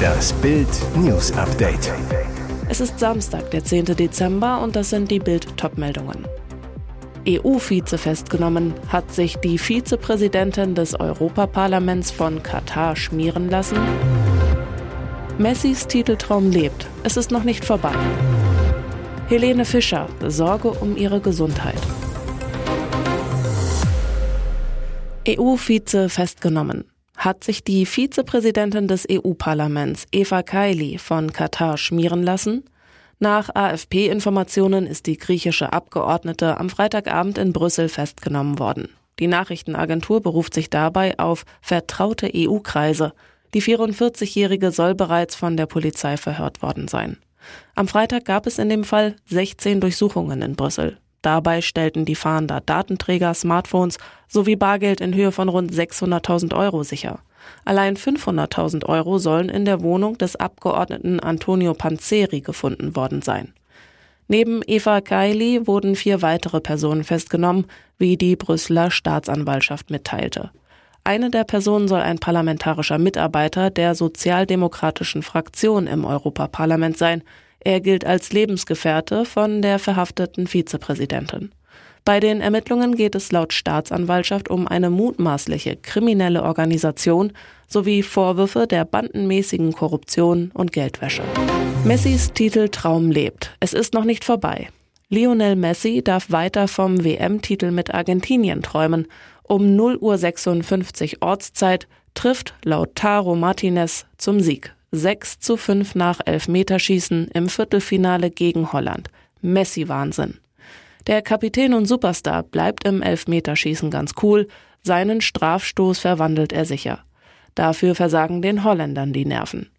Das Bild News Update. Es ist Samstag, der 10. Dezember und das sind die Bild Topmeldungen. EU-Vize festgenommen, hat sich die Vizepräsidentin des Europaparlaments von Katar schmieren lassen. Messis Titeltraum lebt, es ist noch nicht vorbei. Helene Fischer, Sorge um ihre Gesundheit. EU-Vize festgenommen. Hat sich die Vizepräsidentin des EU-Parlaments Eva Kaili von Katar schmieren lassen? Nach AFP-Informationen ist die griechische Abgeordnete am Freitagabend in Brüssel festgenommen worden. Die Nachrichtenagentur beruft sich dabei auf vertraute EU-Kreise. Die 44-Jährige soll bereits von der Polizei verhört worden sein. Am Freitag gab es in dem Fall 16 Durchsuchungen in Brüssel. Dabei stellten die Fahnder Datenträger, Smartphones sowie Bargeld in Höhe von rund 600.000 Euro sicher. Allein 500.000 Euro sollen in der Wohnung des Abgeordneten Antonio Panzeri gefunden worden sein. Neben Eva Kaili wurden vier weitere Personen festgenommen, wie die Brüsseler Staatsanwaltschaft mitteilte. Eine der Personen soll ein parlamentarischer Mitarbeiter der sozialdemokratischen Fraktion im Europaparlament sein, er gilt als Lebensgefährte von der verhafteten Vizepräsidentin. Bei den Ermittlungen geht es laut Staatsanwaltschaft um eine mutmaßliche kriminelle Organisation sowie Vorwürfe der bandenmäßigen Korruption und Geldwäsche. Messis Titel Traum lebt. Es ist noch nicht vorbei. Lionel Messi darf weiter vom WM-Titel mit Argentinien träumen. Um 0 Uhr 56 Ortszeit trifft Lautaro Martinez zum Sieg. 6 zu 5 nach Elfmeterschießen im Viertelfinale gegen Holland. Messi-Wahnsinn. Der Kapitän und Superstar bleibt im Elfmeterschießen ganz cool, seinen Strafstoß verwandelt er sicher. Dafür versagen den Holländern die Nerven.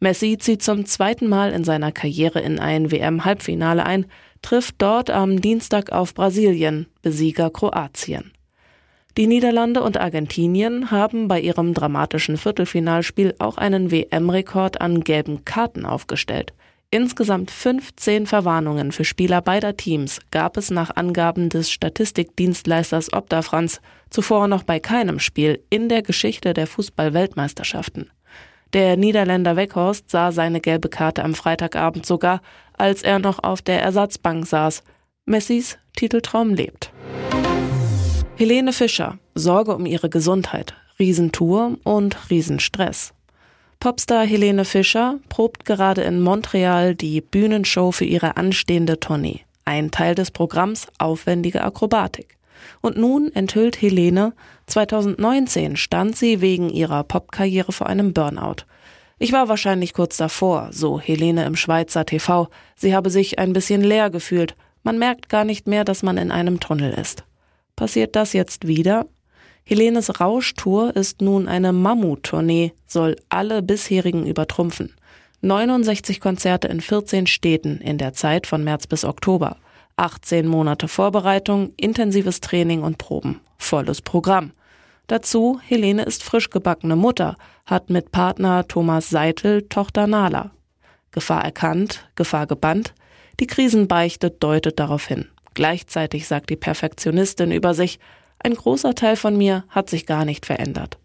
Messi zieht zum zweiten Mal in seiner Karriere in ein WM-Halbfinale ein, trifft dort am Dienstag auf Brasilien, Besieger Kroatien. Die Niederlande und Argentinien haben bei ihrem dramatischen Viertelfinalspiel auch einen WM-Rekord an gelben Karten aufgestellt. Insgesamt 15 Verwarnungen für Spieler beider Teams gab es nach Angaben des Statistikdienstleisters Opta Franz zuvor noch bei keinem Spiel in der Geschichte der Fußball-Weltmeisterschaften. Der Niederländer Weghorst sah seine gelbe Karte am Freitagabend sogar, als er noch auf der Ersatzbank saß. Messis Titeltraum lebt. Helene Fischer, Sorge um ihre Gesundheit, Riesentour und Riesenstress. Popstar Helene Fischer probt gerade in Montreal die Bühnenshow für ihre anstehende Tournee. Ein Teil des Programms aufwendige Akrobatik. Und nun enthüllt Helene, 2019 stand sie wegen ihrer Popkarriere vor einem Burnout. Ich war wahrscheinlich kurz davor, so Helene im Schweizer TV. Sie habe sich ein bisschen leer gefühlt. Man merkt gar nicht mehr, dass man in einem Tunnel ist. Passiert das jetzt wieder? Helenes Rauschtour ist nun eine Mammuttournee, soll alle bisherigen übertrumpfen. 69 Konzerte in 14 Städten in der Zeit von März bis Oktober. 18 Monate Vorbereitung, intensives Training und Proben. Volles Programm. Dazu, Helene ist frisch gebackene Mutter, hat mit Partner Thomas Seitel Tochter Nala. Gefahr erkannt, Gefahr gebannt. Die Krisenbeichte deutet darauf hin. Gleichzeitig sagt die Perfektionistin über sich, ein großer Teil von mir hat sich gar nicht verändert.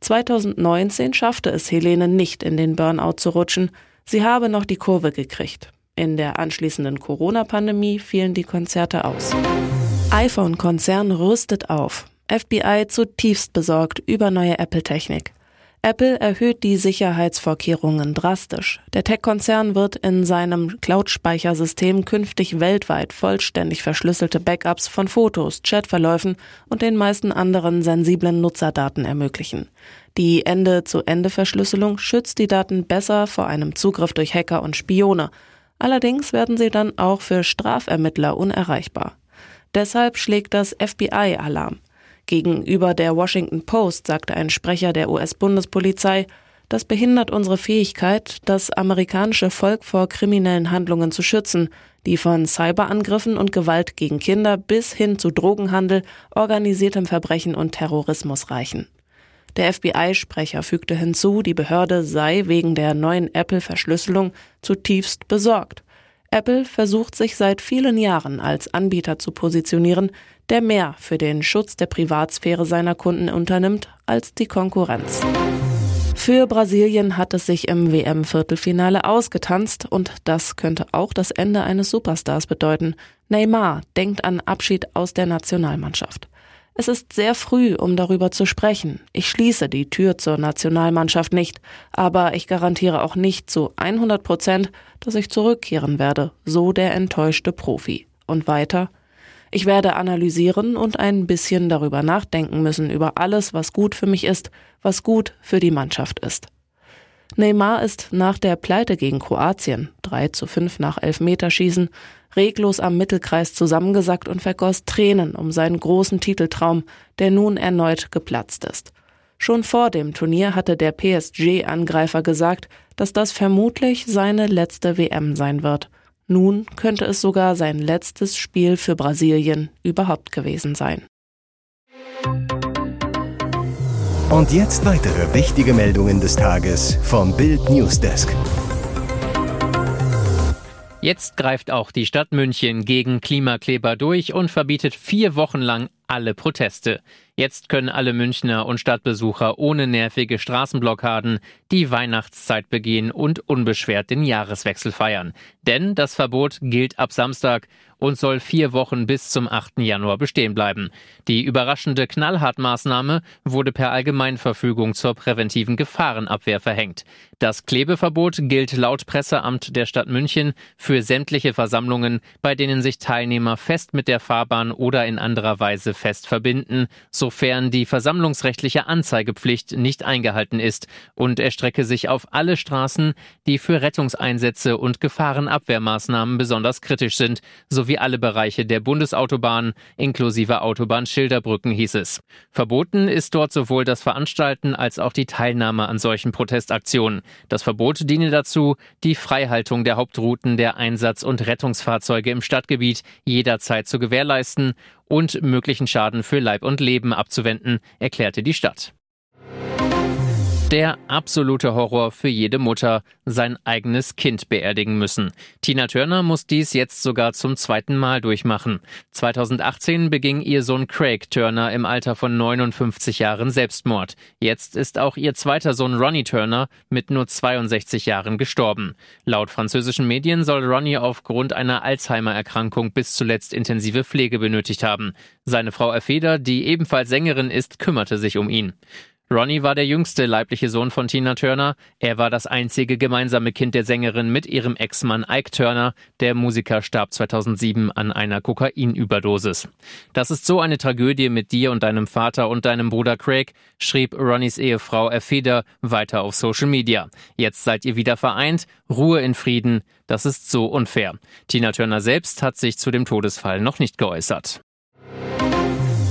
2019 schaffte es Helene nicht in den Burnout zu rutschen, sie habe noch die Kurve gekriegt. In der anschließenden Corona-Pandemie fielen die Konzerte aus. iPhone-Konzern rüstet auf. FBI zutiefst besorgt über neue Apple-Technik. Apple erhöht die Sicherheitsvorkehrungen drastisch. Der Tech-Konzern wird in seinem Cloud-Speichersystem künftig weltweit vollständig verschlüsselte Backups von Fotos, Chatverläufen und den meisten anderen sensiblen Nutzerdaten ermöglichen. Die Ende-zu-Ende-Verschlüsselung schützt die Daten besser vor einem Zugriff durch Hacker und Spione. Allerdings werden sie dann auch für Strafermittler unerreichbar. Deshalb schlägt das FBI Alarm. Gegenüber der Washington Post sagte ein Sprecher der US-Bundespolizei, das behindert unsere Fähigkeit, das amerikanische Volk vor kriminellen Handlungen zu schützen, die von Cyberangriffen und Gewalt gegen Kinder bis hin zu Drogenhandel, organisiertem Verbrechen und Terrorismus reichen. Der FBI-Sprecher fügte hinzu, die Behörde sei wegen der neuen Apple-Verschlüsselung zutiefst besorgt. Apple versucht sich seit vielen Jahren als Anbieter zu positionieren, der mehr für den Schutz der Privatsphäre seiner Kunden unternimmt als die Konkurrenz. Für Brasilien hat es sich im WM-Viertelfinale ausgetanzt und das könnte auch das Ende eines Superstars bedeuten. Neymar denkt an Abschied aus der Nationalmannschaft. Es ist sehr früh, um darüber zu sprechen. Ich schließe die Tür zur Nationalmannschaft nicht, aber ich garantiere auch nicht zu 100 Prozent, dass ich zurückkehren werde, so der enttäuschte Profi. Und weiter, ich werde analysieren und ein bisschen darüber nachdenken müssen über alles, was gut für mich ist, was gut für die Mannschaft ist. Neymar ist nach der Pleite gegen Kroatien, 3 zu 5 nach Elfmeterschießen, reglos am Mittelkreis zusammengesackt und vergoss Tränen um seinen großen Titeltraum, der nun erneut geplatzt ist. Schon vor dem Turnier hatte der PSG-Angreifer gesagt, dass das vermutlich seine letzte WM sein wird. Nun könnte es sogar sein letztes Spiel für Brasilien überhaupt gewesen sein. Und jetzt weitere wichtige Meldungen des Tages vom Bild Newsdesk. Jetzt greift auch die Stadt München gegen Klimakleber durch und verbietet vier Wochen lang alle Proteste. Jetzt können alle Münchner und Stadtbesucher ohne nervige Straßenblockaden die Weihnachtszeit begehen und unbeschwert den Jahreswechsel feiern. Denn das Verbot gilt ab Samstag und soll vier Wochen bis zum 8. Januar bestehen bleiben. Die überraschende Knallhartmaßnahme wurde per Allgemeinverfügung zur präventiven Gefahrenabwehr verhängt. Das Klebeverbot gilt laut Presseamt der Stadt München für sämtliche Versammlungen, bei denen sich Teilnehmer fest mit der Fahrbahn oder in anderer Weise fest verbinden, sofern die versammlungsrechtliche Anzeigepflicht nicht eingehalten ist und erstrecke sich auf alle Straßen, die für Rettungseinsätze und Gefahrenabwehrmaßnahmen besonders kritisch sind, sowie alle Bereiche der Bundesautobahn inklusive Autobahnschilderbrücken hieß es. Verboten ist dort sowohl das Veranstalten als auch die Teilnahme an solchen Protestaktionen. Das Verbot diene dazu, die Freihaltung der Hauptrouten der Einsatz- und Rettungsfahrzeuge im Stadtgebiet jederzeit zu gewährleisten und möglichen Schaden für Leib und Leben abzuwenden, erklärte die Stadt. Der absolute Horror für jede Mutter, sein eigenes Kind beerdigen müssen. Tina Turner muss dies jetzt sogar zum zweiten Mal durchmachen. 2018 beging ihr Sohn Craig Turner im Alter von 59 Jahren Selbstmord. Jetzt ist auch ihr zweiter Sohn Ronnie Turner mit nur 62 Jahren gestorben. Laut französischen Medien soll Ronnie aufgrund einer Alzheimer-Erkrankung bis zuletzt intensive Pflege benötigt haben. Seine Frau Erfeder, die ebenfalls Sängerin ist, kümmerte sich um ihn. Ronnie war der jüngste leibliche Sohn von Tina Turner. Er war das einzige gemeinsame Kind der Sängerin mit ihrem Ex-Mann Ike Turner. Der Musiker starb 2007 an einer Kokainüberdosis. Das ist so eine Tragödie mit dir und deinem Vater und deinem Bruder Craig, schrieb Ronnies Ehefrau Erfeder weiter auf Social Media. Jetzt seid ihr wieder vereint. Ruhe in Frieden. Das ist so unfair. Tina Turner selbst hat sich zu dem Todesfall noch nicht geäußert.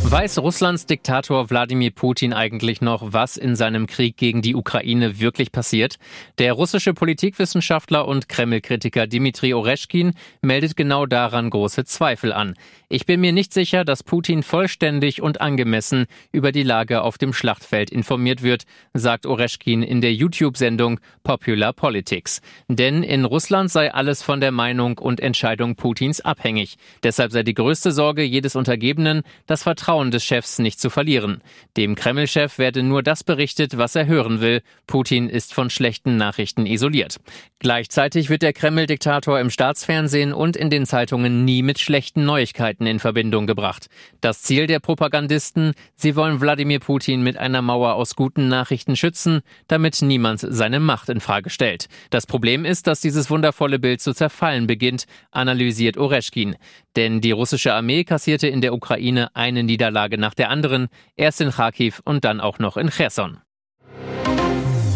Weiß Russlands Diktator Wladimir Putin eigentlich noch, was in seinem Krieg gegen die Ukraine wirklich passiert? Der russische Politikwissenschaftler und Kreml-Kritiker Dmitri Oreschkin meldet genau daran große Zweifel an. Ich bin mir nicht sicher, dass Putin vollständig und angemessen über die Lage auf dem Schlachtfeld informiert wird, sagt Oreschkin in der YouTube-Sendung Popular Politics. Denn in Russland sei alles von der Meinung und Entscheidung Putins abhängig. Deshalb sei die größte Sorge jedes Untergebenen, das Vertrauen des Chefs nicht zu verlieren. Dem Kreml-Chef werde nur das berichtet, was er hören will. Putin ist von schlechten Nachrichten isoliert. Gleichzeitig wird der Kreml-Diktator im Staatsfernsehen und in den Zeitungen nie mit schlechten Neuigkeiten in Verbindung gebracht. Das Ziel der Propagandisten, sie wollen Wladimir Putin mit einer Mauer aus guten Nachrichten schützen, damit niemand seine Macht in Frage stellt. Das Problem ist, dass dieses wundervolle Bild zu zerfallen beginnt, analysiert Oreschkin. Denn die russische Armee kassierte in der Ukraine eine Niederlage nach der anderen, erst in Kharkiv und dann auch noch in Cherson.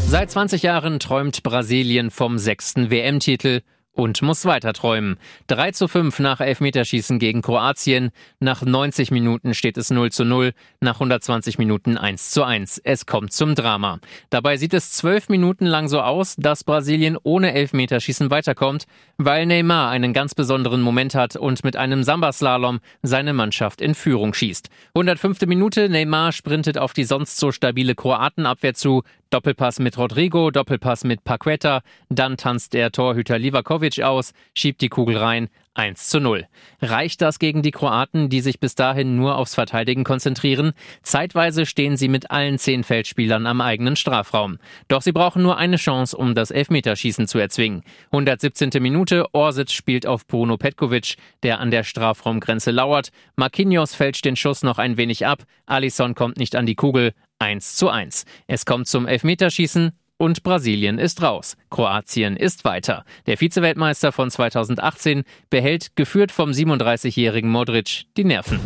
Seit 20 Jahren träumt Brasilien vom sechsten WM-Titel und muss weiter träumen. 3 zu 5 nach Elfmeterschießen gegen Kroatien. Nach 90 Minuten steht es 0 zu 0. Nach 120 Minuten 1 zu 1. Es kommt zum Drama. Dabei sieht es zwölf Minuten lang so aus, dass Brasilien ohne Elfmeterschießen weiterkommt, weil Neymar einen ganz besonderen Moment hat und mit einem Samba-Slalom seine Mannschaft in Führung schießt. 105. Minute, Neymar sprintet auf die sonst so stabile Kroatenabwehr zu. Doppelpass mit Rodrigo, Doppelpass mit Paqueta, dann tanzt der Torhüter Livakovic aus, schiebt die Kugel rein, 1 zu 0. Reicht das gegen die Kroaten, die sich bis dahin nur aufs Verteidigen konzentrieren? Zeitweise stehen sie mit allen zehn Feldspielern am eigenen Strafraum. Doch sie brauchen nur eine Chance, um das Elfmeterschießen zu erzwingen. 117. Minute, Orsic spielt auf Bruno Petkovic, der an der Strafraumgrenze lauert. Marquinhos fälscht den Schuss noch ein wenig ab. Alisson kommt nicht an die Kugel. 1 zu 1. Es kommt zum Elfmeterschießen und Brasilien ist raus. Kroatien ist weiter. Der Vizeweltmeister von 2018 behält, geführt vom 37-jährigen Modric, die Nerven.